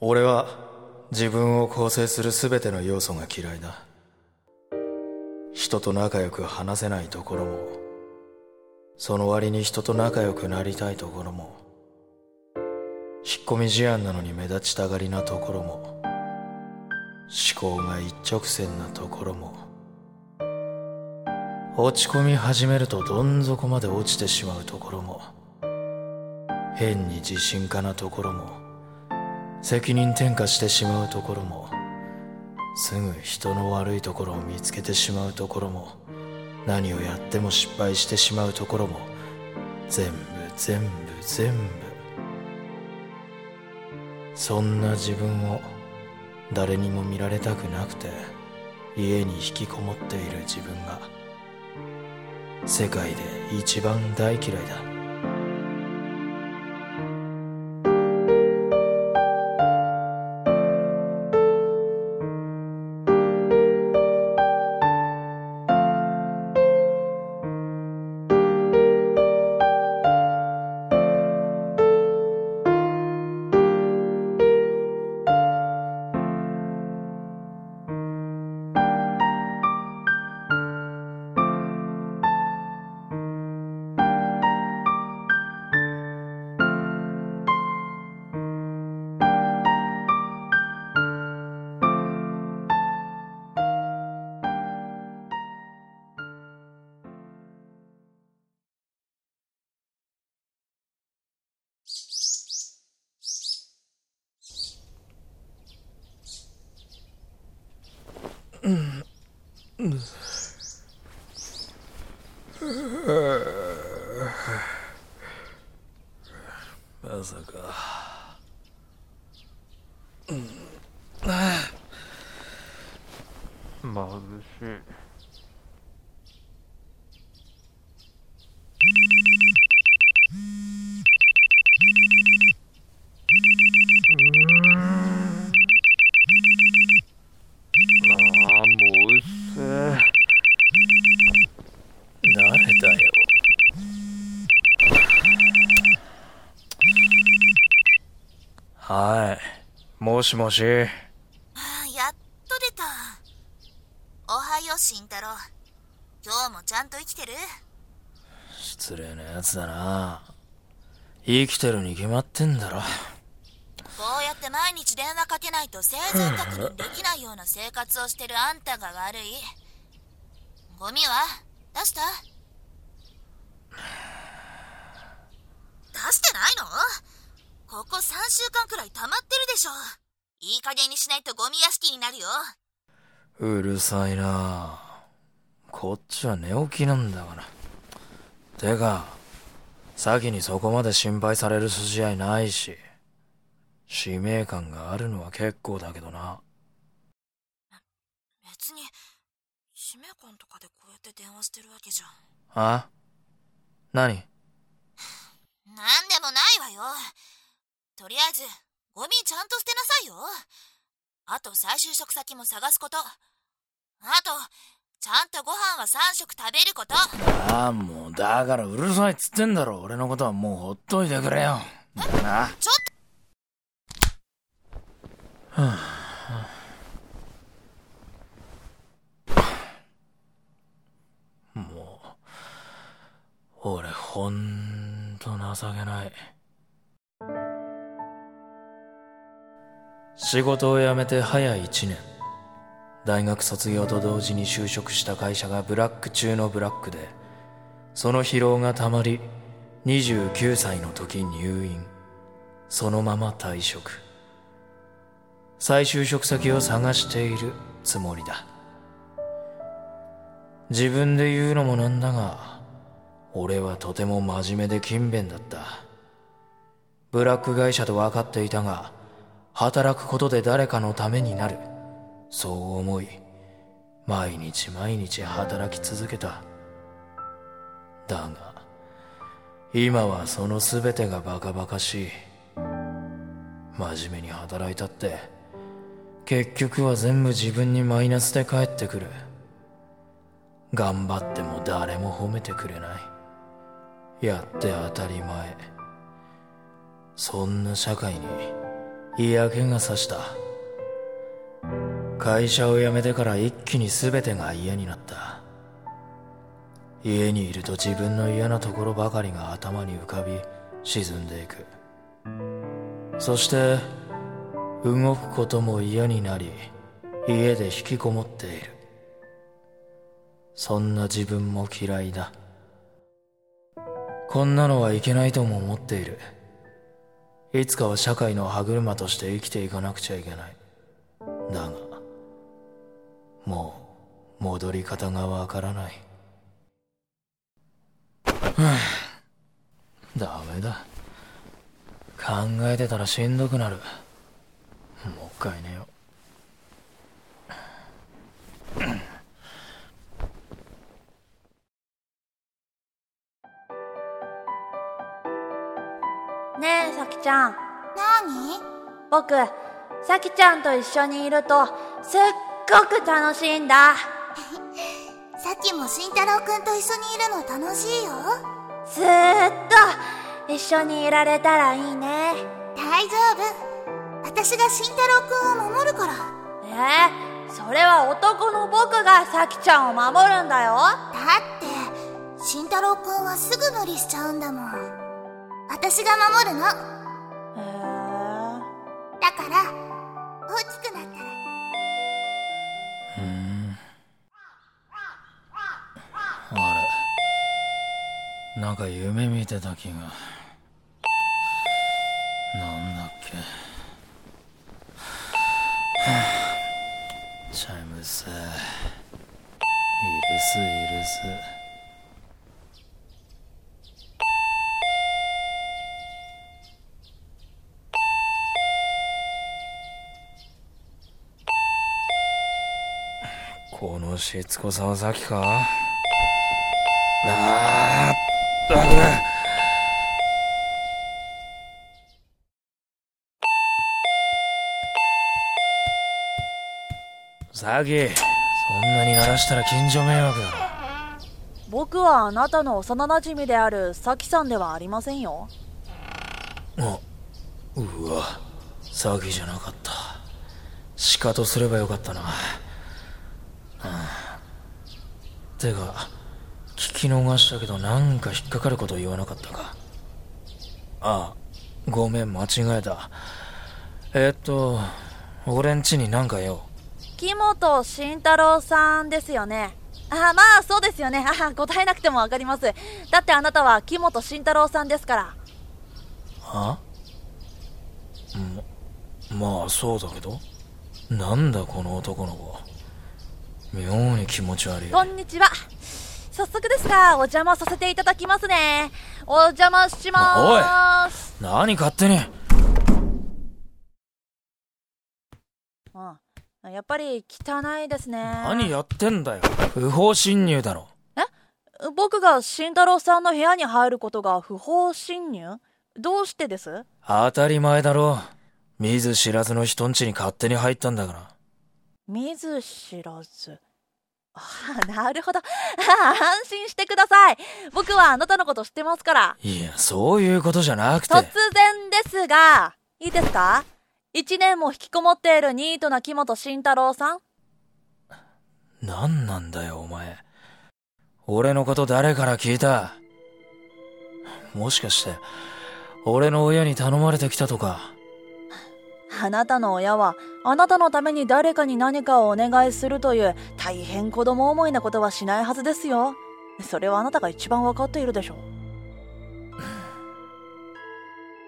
俺は自分を構成する全ての要素が嫌いだ。人と仲良く話せないところもその割に人と仲良くなりたいところも引っ込み思案なのに目立ちたがりなところも思考が一直線なところも落ち込み始めるとどん底まで落ちてしまうところも変に自信家なところも責任転嫁してしまうところもすぐ人の悪いところを見つけてしまうところも何をやっても失敗してしまうところも全部全部全部。そんな自分を誰にも見られたくなくて家に引きこもっている自分が世界で一番大嫌いだ。まさか。うん。眩しいあーもううっせえ誰だよはい。もしもし。ああやっと出た。おはよう慎太郎。今日もちゃんと生きてる？失礼なやつだな。生きてるに決まってんだろ。こうやって毎日電話かけないと生存確認できないような生活をしてるあんたが悪い。ゴミは？出した出してないのここ3週間くらい溜まってるでしょ。いい加減にしないとゴミ屋敷になるよ。うるさいな。こっちは寝起きなんだから。てか先にそこまで心配される筋合いないし。使命感があるのは結構だけどな。別に使命感とかでこうやって電話してるわけじゃあ？何なんでもないわよとりあえずゴミちゃんと捨てなさいよ。あと再就職先も探すこと。あとちゃんとご飯は3食食べること。ああもうだからうるさいっつってんだろ。俺のことはもうほっといてくれよ。な。ちょっ もう俺ほんと情けない仕事を辞めて早1年。大学卒業と同時に就職した会社がブラック中のブラックでその疲労がたまり29歳の時入院。そのまま退職。再就職先を探しているつもりだ。自分で言うのもなんだが俺はとても真面目で勤勉だった。ブラック会社と分かっていたが働くことで誰かのためになる。そう思い毎日毎日働き続けた。だが今はその全てがバカバカしい。真面目に働いたって結局は全部自分にマイナスで返ってくる。頑張っても誰も褒めてくれない。やって当たり前。そんな社会に嫌気がさした。会社を辞めてから一気に全てが嫌になった。家にいると自分の嫌なところばかりが頭に浮かび沈んでいく。そして動くことも嫌になり家で引きこもっている。そんな自分も嫌いだ。こんなのはいけないとも思っている。いつかは社会の歯車として生きていかなくちゃいけない。だがもう戻り方がわからない。ダメだ。考えてたらしんどくなる。もう一回寝よねえ、さちゃん。な僕、さきちゃんと一緒にいると、すっごく楽しいんだ。にさっきも慎太郎くんと一緒にいるの楽しいよずーっと一緒にいられたらいいね。大丈夫私が慎太郎くんを守るからえ？ー、それは男の僕がさきちゃんを守るんだよ。だって慎太郎くんはすぐ無理しちゃうんだもん私が守るの。から大きくなったら。うんあれ。なんか夢見てた気が。なんだっけ。チャイムス。イルスイルスこのしつこさはさっきか？あーだくさきそんなに鳴らしたら近所迷惑だろ。僕はあなたの幼馴染であるさきさんではありませんよ。あうわ詐欺じゃなかった。シカとすればよかったな。あてか聞き逃したけどなんか引っかかること言わなかったか？あごめん間違えたえっと俺んちになんかよ木本慎太郎さんですよね。あ、まあそうですよね。あ、答えなくてもわかります。だってあなたは木本慎太郎さんですから。はままあそうだけどなんだこの男の子妙に気持ち悪いこんにちは。早速ですが、お邪魔させていただきますね。お邪魔しまーす。何勝手にうん。やっぱり汚いですね。何やってんだよ不法侵入だろ僕が慎太郎さんの部屋に入ることが不法侵入？どうしてです？当たり前だろ見ず知らずの人ん家に勝手に入ったんだから見ず知らず。ああ、なるほど。安心してください。僕はあなたのこと知ってますから。いやそういうことじゃなくて突然ですが、いいですか？一年も引きこもっているニートな木本慎太郎さん何なんだよお前俺のこと誰から聞いた？もしかして俺の親に頼まれてきたとか？あなたの親は、あなたのために誰かに何かをお願いするという大変子供思いなことはしないはずですよ。それはあなたが一番わかっているでしょう。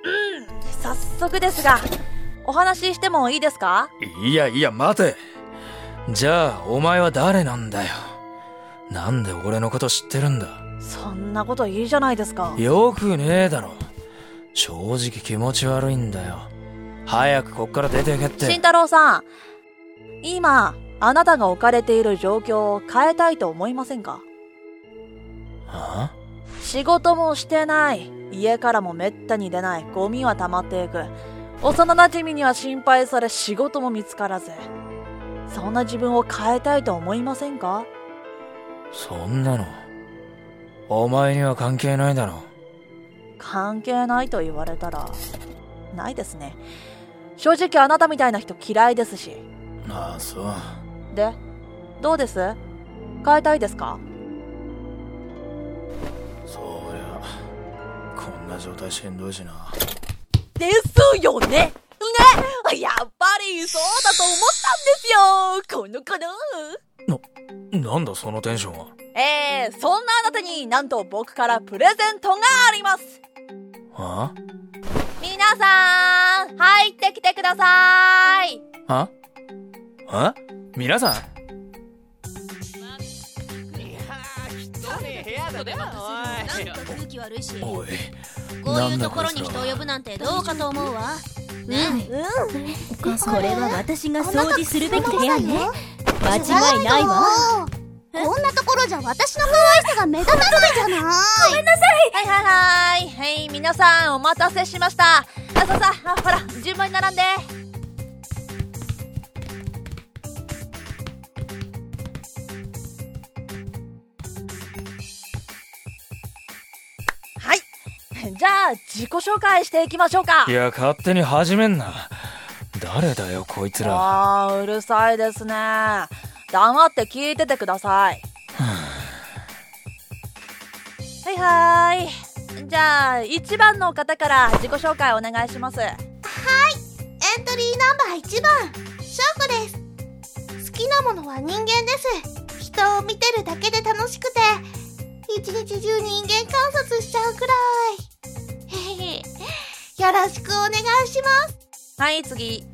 うん、早速ですが、お話ししてもいいですか？いやいや待て。じゃあお前は誰なんだよ？なんで俺のこと知ってるんだ？そんなこといいじゃないですか。よくねえだろ。正直気持ち悪いんだよ早くこっから出てけって慎太郎さん、今、あなたが置かれている状況を変えたいと思いませんか？は仕事もしてない。家からもめったに出ない。ゴミは溜まっていく。幼馴染には心配され仕事も見つからず。そんな自分を変えたいと思いませんか？そんなのお前には関係ないだろ関係ないと言われたら、ないですね。正直あなたみたいな人嫌いですし。ああそう。で、どうです？変えたいですか？そりゃこんな状態しんどいしな。ですよね？ね？やっぱりそうだと思ったんですよ。この子の。なんだそのテンションは？えー、そんなあなたになんと僕からプレゼントがあります。あ？皆さん入ってきてください。ああ皆さん？なんか空気悪いしおい。こういうところに人を呼ぶなんてどうかと思うわ。ねこれは私が掃除するべき部屋ね。間違いないわ。こんなところじゃ私の可愛さが目立たない。じゃない。はいはいはい。はい皆さんお待たせしました。あさあさあほら順番に並んで。はい。じゃあ自己紹介していきましょうか。いや勝手に始めんな。誰だよこいつら。あーうるさいですね。黙って聞いててくださいはい。はーいじゃあ1番の方から自己紹介お願いします。エントリーナンバー1番翔子です。好きなものは人間です。人を見てるだけで楽しくて一日中人間観察しちゃうくらい。よろしくお願いします。はい次。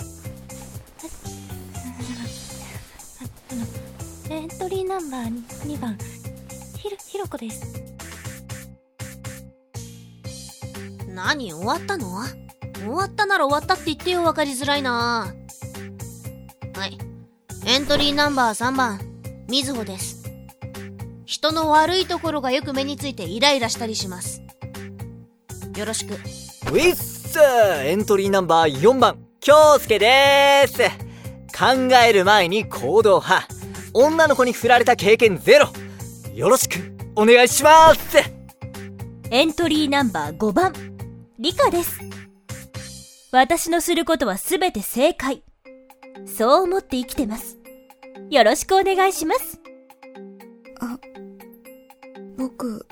エントリーナンバー2番ひろひろこです何終わったの？終わったなら終わったって言ってよ分かりづらいな。はい。エントリーナンバー3番みずほです。人の悪いところがよく目についてイライラしたりします。よろしく。ウィッスエントリーナンバー4番京介でーす。考える前に行動派。女の子に振られた経験ゼロ。よろしくお願いします。エントリーナンバー5番リカです私のすることは全て正解そう思って生きてますよろしくお願いします僕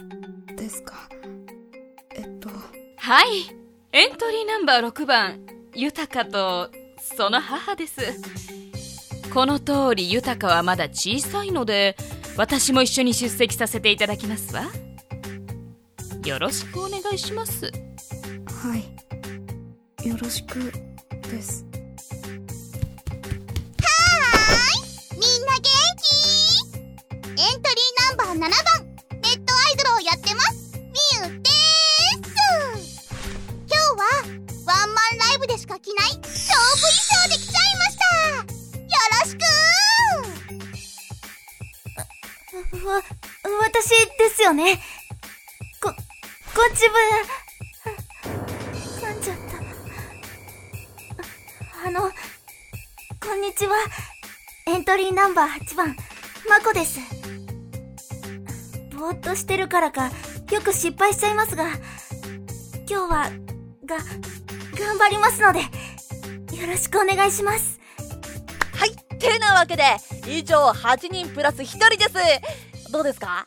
ですか？えっとはい。エントリーナンバー6番、豊と、その母です。この通り豊はまだ小さいので、私も一緒に出席させていただきますわ。よろしくお願いします。はい。よろしくです。みんな元気？エントリーナンバー7番。ネットアイドルをやってます。みゆでーす。今日はワンマンライブでしか着ない。勝負衣装で来ちゃいました。よろしく。わ、私ですよね。こ、ご自分、んにちは。エントリーナンバー8番、まこです。ぼーっとしてるからか、よく失敗しちゃいますが、今日は、が、頑張りますので、よろしくお願いします。はいてなわけで以上8人プラス1人ですどうですか？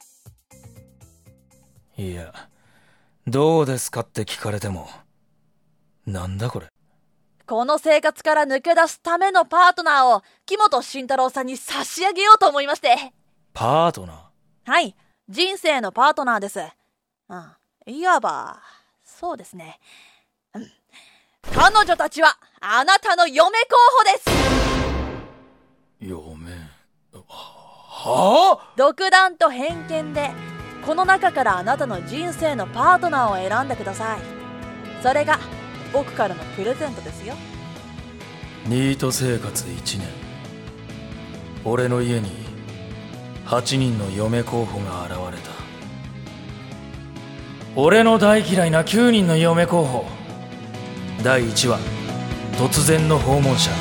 いやどうですかって聞かれてもなんだこれこの生活から抜け出すためのパートナーを木本慎太郎さんに差し上げようと思いまして。パートナー？はい。人生のパートナーです。うんいわばそうですね、うん、彼女たちはあなたの嫁候補です。嫁？はあ？独断と偏見でこの中からあなたの人生のパートナーを選んでください。それが僕からのプレゼントですよ。ニート生活1年。俺の家に8人の嫁候補が現れた。俺の大嫌いな9人の嫁候補。第1話突然の訪問者。